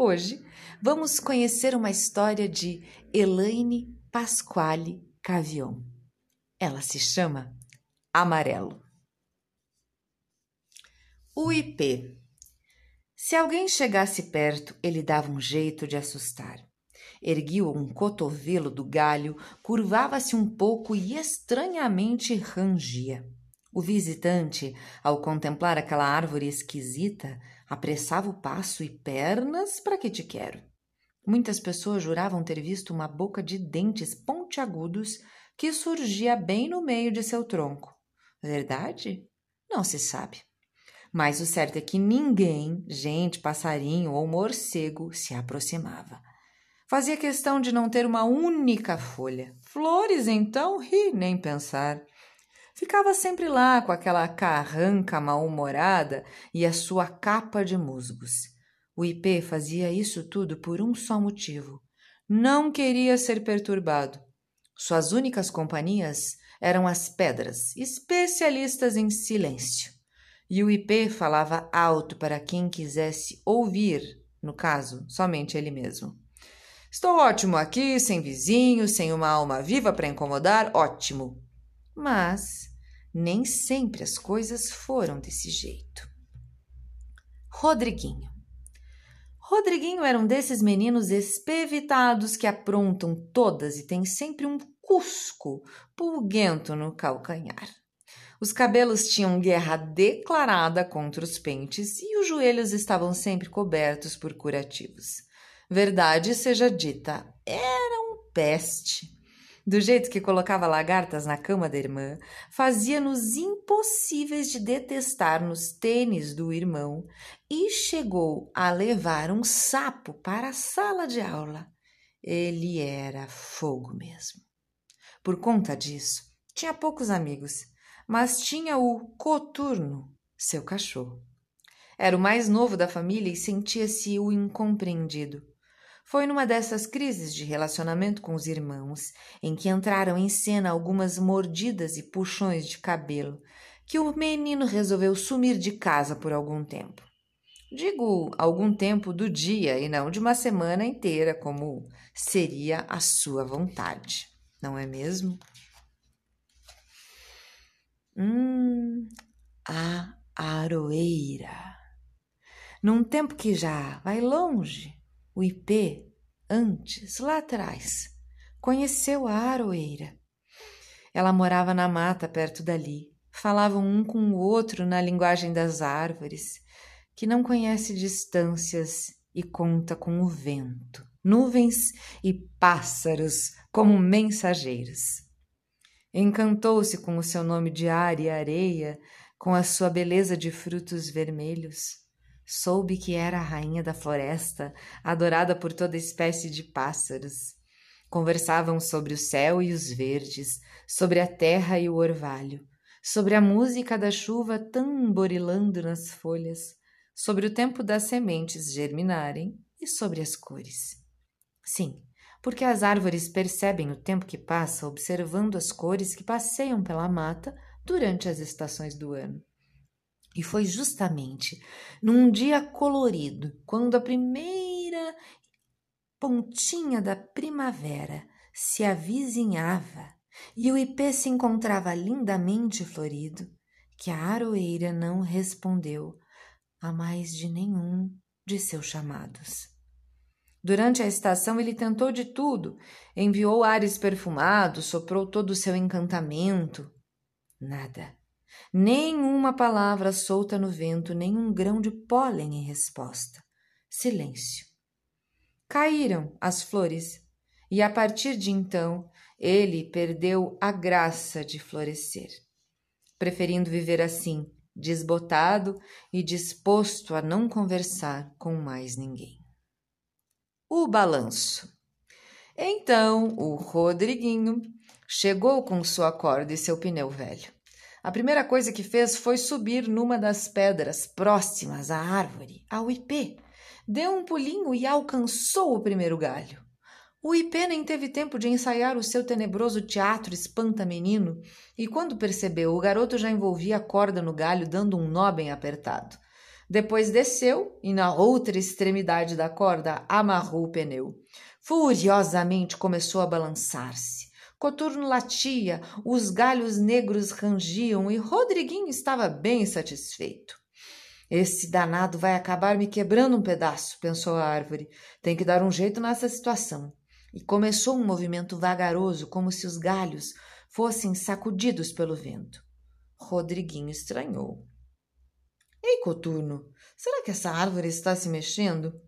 Hoje vamos conhecer uma história de Elaine Pasquale Cavion. Ela se chama Amarelo. O IP. Se alguém chegasse perto, ele dava um jeito de assustar. Erguiu um cotovelo do galho, curvava-se um pouco e estranhamente rangia. O visitante, ao contemplar aquela árvore esquisita, Apressava o passo e pernas para que te quero. Muitas pessoas juravam ter visto uma boca de dentes pontiagudos que surgia bem no meio de seu tronco. Verdade? Não se sabe. Mas o certo é que ninguém, gente, passarinho ou morcego, se aproximava. Fazia questão de não ter uma única folha. Flores, então, ri nem pensar. Ficava sempre lá com aquela carranca mal-humorada e a sua capa de musgos. O IP fazia isso tudo por um só motivo: não queria ser perturbado. Suas únicas companhias eram as pedras, especialistas em silêncio. E o IP falava alto para quem quisesse ouvir, no caso, somente ele mesmo. Estou ótimo aqui, sem vizinhos, sem uma alma viva para incomodar, ótimo. Mas nem sempre as coisas foram desse jeito. Rodriguinho. Rodriguinho era um desses meninos espevitados que aprontam todas e tem sempre um cusco pulguento no calcanhar. Os cabelos tinham guerra declarada contra os pentes e os joelhos estavam sempre cobertos por curativos. Verdade seja dita, era um peste. Do jeito que colocava lagartas na cama da irmã, fazia-nos impossíveis de detestar nos tênis do irmão e chegou a levar um sapo para a sala de aula. Ele era fogo mesmo. Por conta disso, tinha poucos amigos, mas tinha o Coturno, seu cachorro. Era o mais novo da família e sentia-se o incompreendido. Foi numa dessas crises de relacionamento com os irmãos, em que entraram em cena algumas mordidas e puxões de cabelo, que o menino resolveu sumir de casa por algum tempo. Digo algum tempo do dia e não de uma semana inteira, como seria a sua vontade, não é mesmo? Hum, a aroeira. Num tempo que já vai longe, o IP, antes, lá atrás, conheceu a aroeira. Ela morava na mata perto dali. Falavam um com o outro na linguagem das árvores, que não conhece distâncias e conta com o vento, nuvens e pássaros como mensageiros. Encantou-se com o seu nome de ar e areia, com a sua beleza de frutos vermelhos soube que era a rainha da floresta, adorada por toda espécie de pássaros. Conversavam sobre o céu e os verdes, sobre a terra e o orvalho, sobre a música da chuva tamborilando nas folhas, sobre o tempo das sementes germinarem e sobre as cores. Sim, porque as árvores percebem o tempo que passa observando as cores que passeiam pela mata durante as estações do ano. E foi justamente num dia colorido, quando a primeira pontinha da primavera se avizinhava e o ipê se encontrava lindamente florido, que a aroeira não respondeu a mais de nenhum de seus chamados. Durante a estação, ele tentou de tudo. Enviou ares perfumados, soprou todo o seu encantamento. Nada. Nenhuma palavra solta no vento, nem um grão de pólen em resposta. Silêncio. Caíram as flores, e a partir de então ele perdeu a graça de florescer, preferindo viver assim, desbotado e disposto a não conversar com mais ninguém. O balanço. Então o Rodriguinho chegou com sua corda e seu pneu velho. A primeira coisa que fez foi subir numa das pedras próximas à árvore, ao ipê. Deu um pulinho e alcançou o primeiro galho. O ipê nem teve tempo de ensaiar o seu tenebroso teatro espanta-menino, e quando percebeu, o garoto já envolvia a corda no galho, dando um nó bem apertado. Depois desceu e, na outra extremidade da corda, amarrou o pneu. Furiosamente começou a balançar-se. Coturno latia, os galhos negros rangiam e Rodriguinho estava bem satisfeito. Esse danado vai acabar me quebrando um pedaço, pensou a árvore. Tem que dar um jeito nessa situação. E começou um movimento vagaroso, como se os galhos fossem sacudidos pelo vento. Rodriguinho estranhou. Ei, Coturno, será que essa árvore está se mexendo?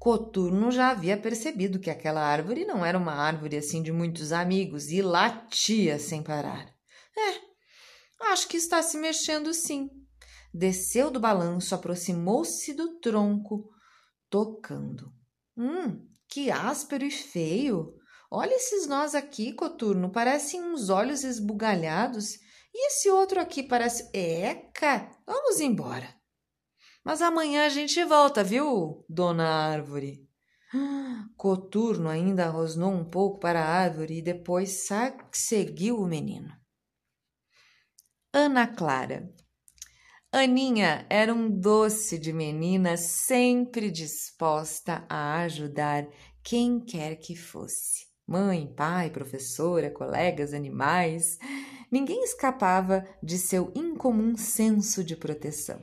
Coturno já havia percebido que aquela árvore não era uma árvore assim de muitos amigos e latia sem parar. É, acho que está se mexendo sim. Desceu do balanço, aproximou-se do tronco, tocando. Hum, que áspero e feio! Olha esses nós aqui, Coturno, parecem uns olhos esbugalhados. E esse outro aqui parece. Eca! Vamos embora. Mas amanhã a gente volta, viu, dona árvore? Coturno ainda rosnou um pouco para a árvore e depois seguiu o menino. Ana Clara. Aninha era um doce de menina, sempre disposta a ajudar quem quer que fosse. Mãe, pai, professora, colegas, animais. Ninguém escapava de seu incomum senso de proteção.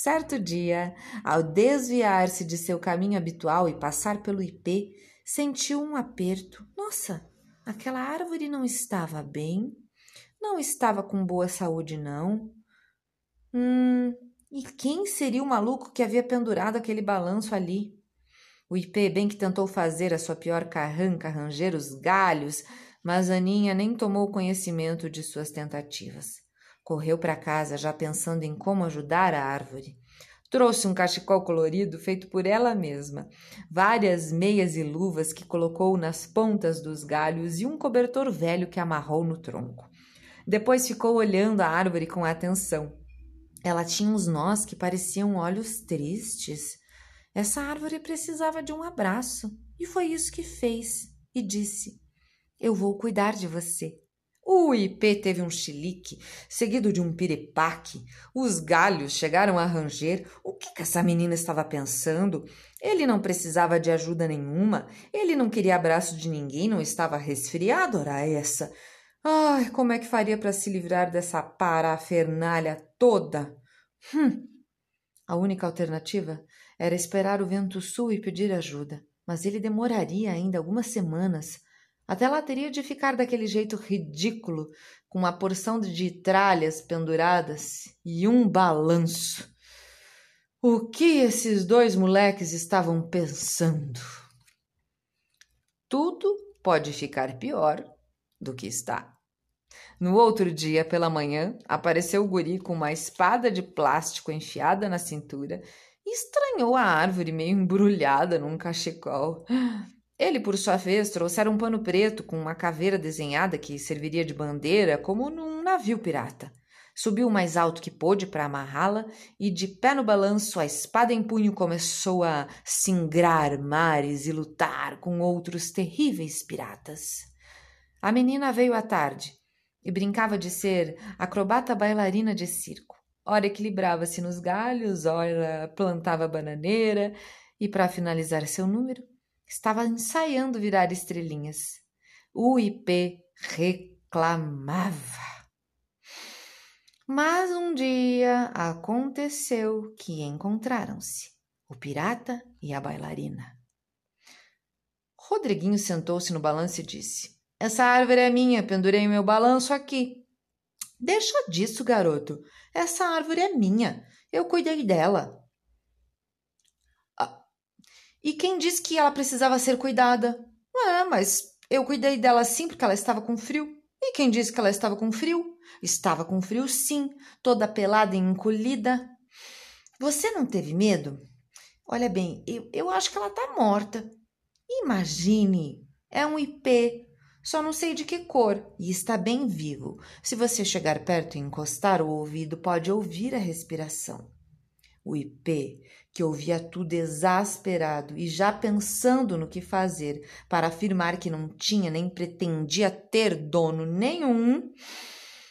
Certo dia, ao desviar-se de seu caminho habitual e passar pelo ipê, sentiu um aperto. Nossa, aquela árvore não estava bem, não estava com boa saúde, não. Hum, e quem seria o maluco que havia pendurado aquele balanço ali? O ipê bem que tentou fazer a sua pior carranca, ranger os galhos, mas Aninha nem tomou conhecimento de suas tentativas. Correu para casa já pensando em como ajudar a árvore. Trouxe um cachecol colorido feito por ela mesma, várias meias e luvas que colocou nas pontas dos galhos e um cobertor velho que amarrou no tronco. Depois ficou olhando a árvore com atenção. Ela tinha uns nós que pareciam olhos tristes. Essa árvore precisava de um abraço, e foi isso que fez, e disse: Eu vou cuidar de você. O ipê teve um chilique, seguido de um piripaque. Os galhos chegaram a ranger. O que, que essa menina estava pensando? Ele não precisava de ajuda nenhuma. Ele não queria abraço de ninguém, não estava resfriado, ora essa. Ai, como é que faria para se livrar dessa parafernália toda? Hum. A única alternativa era esperar o vento sul e pedir ajuda, mas ele demoraria ainda algumas semanas até lá teria de ficar daquele jeito ridículo, com uma porção de tralhas penduradas e um balanço. O que esses dois moleques estavam pensando? Tudo pode ficar pior do que está. No outro dia, pela manhã, apareceu o guri com uma espada de plástico enfiada na cintura e estranhou a árvore meio embrulhada num cachecol. Ele, por sua vez, trouxera um pano preto com uma caveira desenhada que serviria de bandeira, como num navio pirata. Subiu o mais alto que pôde para amarrá-la e, de pé no balanço, a espada em punho começou a singrar mares e lutar com outros terríveis piratas. A menina veio à tarde e brincava de ser acrobata bailarina de circo. Ora equilibrava-se nos galhos, ora plantava bananeira e, para finalizar seu número, estava ensaiando virar estrelinhas. O IP reclamava. Mas um dia aconteceu que encontraram-se o pirata e a bailarina. Rodriguinho sentou-se no balanço e disse: Essa árvore é minha, pendurei meu balanço aqui. Deixa disso, garoto. Essa árvore é minha. Eu cuidei dela. E quem disse que ela precisava ser cuidada? Ah, mas eu cuidei dela sim porque ela estava com frio. E quem disse que ela estava com frio? Estava com frio sim, toda pelada e encolhida. Você não teve medo? Olha bem, eu, eu acho que ela está morta. Imagine, é um IP, só não sei de que cor, e está bem vivo. Se você chegar perto e encostar o ouvido, pode ouvir a respiração. O IP, que ouvia tudo exasperado e já pensando no que fazer para afirmar que não tinha nem pretendia ter dono nenhum,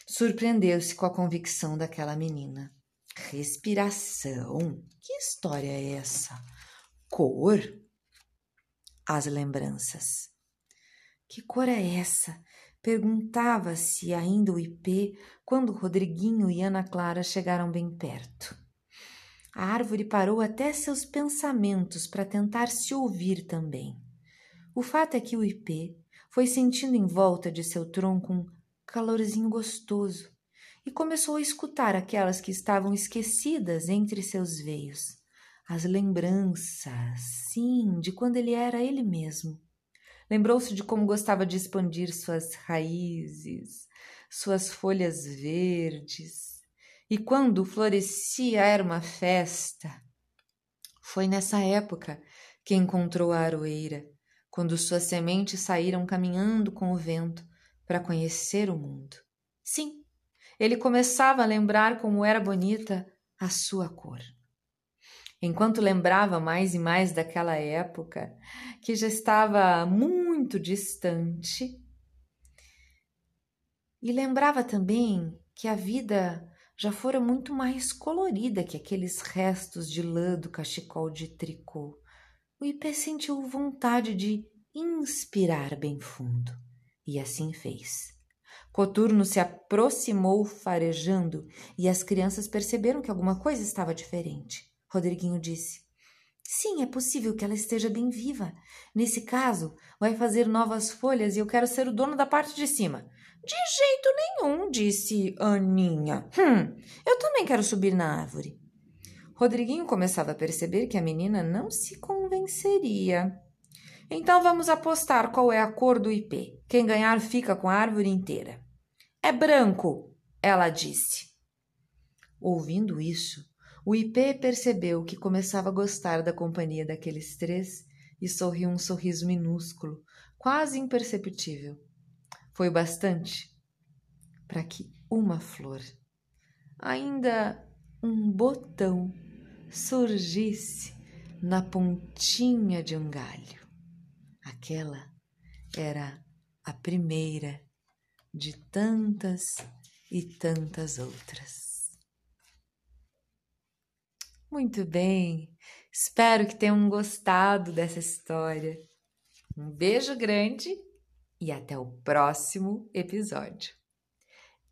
surpreendeu-se com a convicção daquela menina. Respiração? Que história é essa? Cor? As lembranças. Que cor é essa? Perguntava-se ainda o IP quando Rodriguinho e Ana Clara chegaram bem perto. A árvore parou até seus pensamentos para tentar se ouvir também. O fato é que o IP foi sentindo em volta de seu tronco um calorzinho gostoso e começou a escutar aquelas que estavam esquecidas entre seus veios. As lembranças, sim, de quando ele era ele mesmo. Lembrou-se de como gostava de expandir suas raízes, suas folhas verdes, e quando florescia era uma festa. Foi nessa época que encontrou a aroeira, quando suas sementes saíram caminhando com o vento para conhecer o mundo. Sim, ele começava a lembrar como era bonita a sua cor. Enquanto lembrava mais e mais daquela época, que já estava muito distante, e lembrava também que a vida já fora muito mais colorida que aqueles restos de lã do cachecol de tricô. O Ipê sentiu vontade de inspirar bem fundo, e assim fez. Coturno se aproximou farejando e as crianças perceberam que alguma coisa estava diferente. Rodriguinho disse: Sim, é possível que ela esteja bem viva. Nesse caso, vai fazer novas folhas e eu quero ser o dono da parte de cima. De jeito nenhum, disse Aninha. Hum, eu também quero subir na árvore. Rodriguinho começava a perceber que a menina não se convenceria. Então vamos apostar qual é a cor do IP. Quem ganhar fica com a árvore inteira. É branco, ela disse. Ouvindo isso, o IP percebeu que começava a gostar da companhia daqueles três e sorriu um sorriso minúsculo, quase imperceptível. Foi bastante para que uma flor, ainda um botão, surgisse na pontinha de um galho. Aquela era a primeira de tantas e tantas outras. Muito bem, espero que tenham gostado dessa história. Um beijo grande e até o próximo episódio.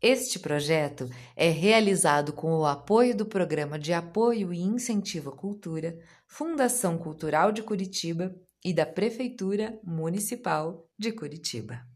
Este projeto é realizado com o apoio do Programa de Apoio e Incentivo à Cultura, Fundação Cultural de Curitiba e da Prefeitura Municipal de Curitiba.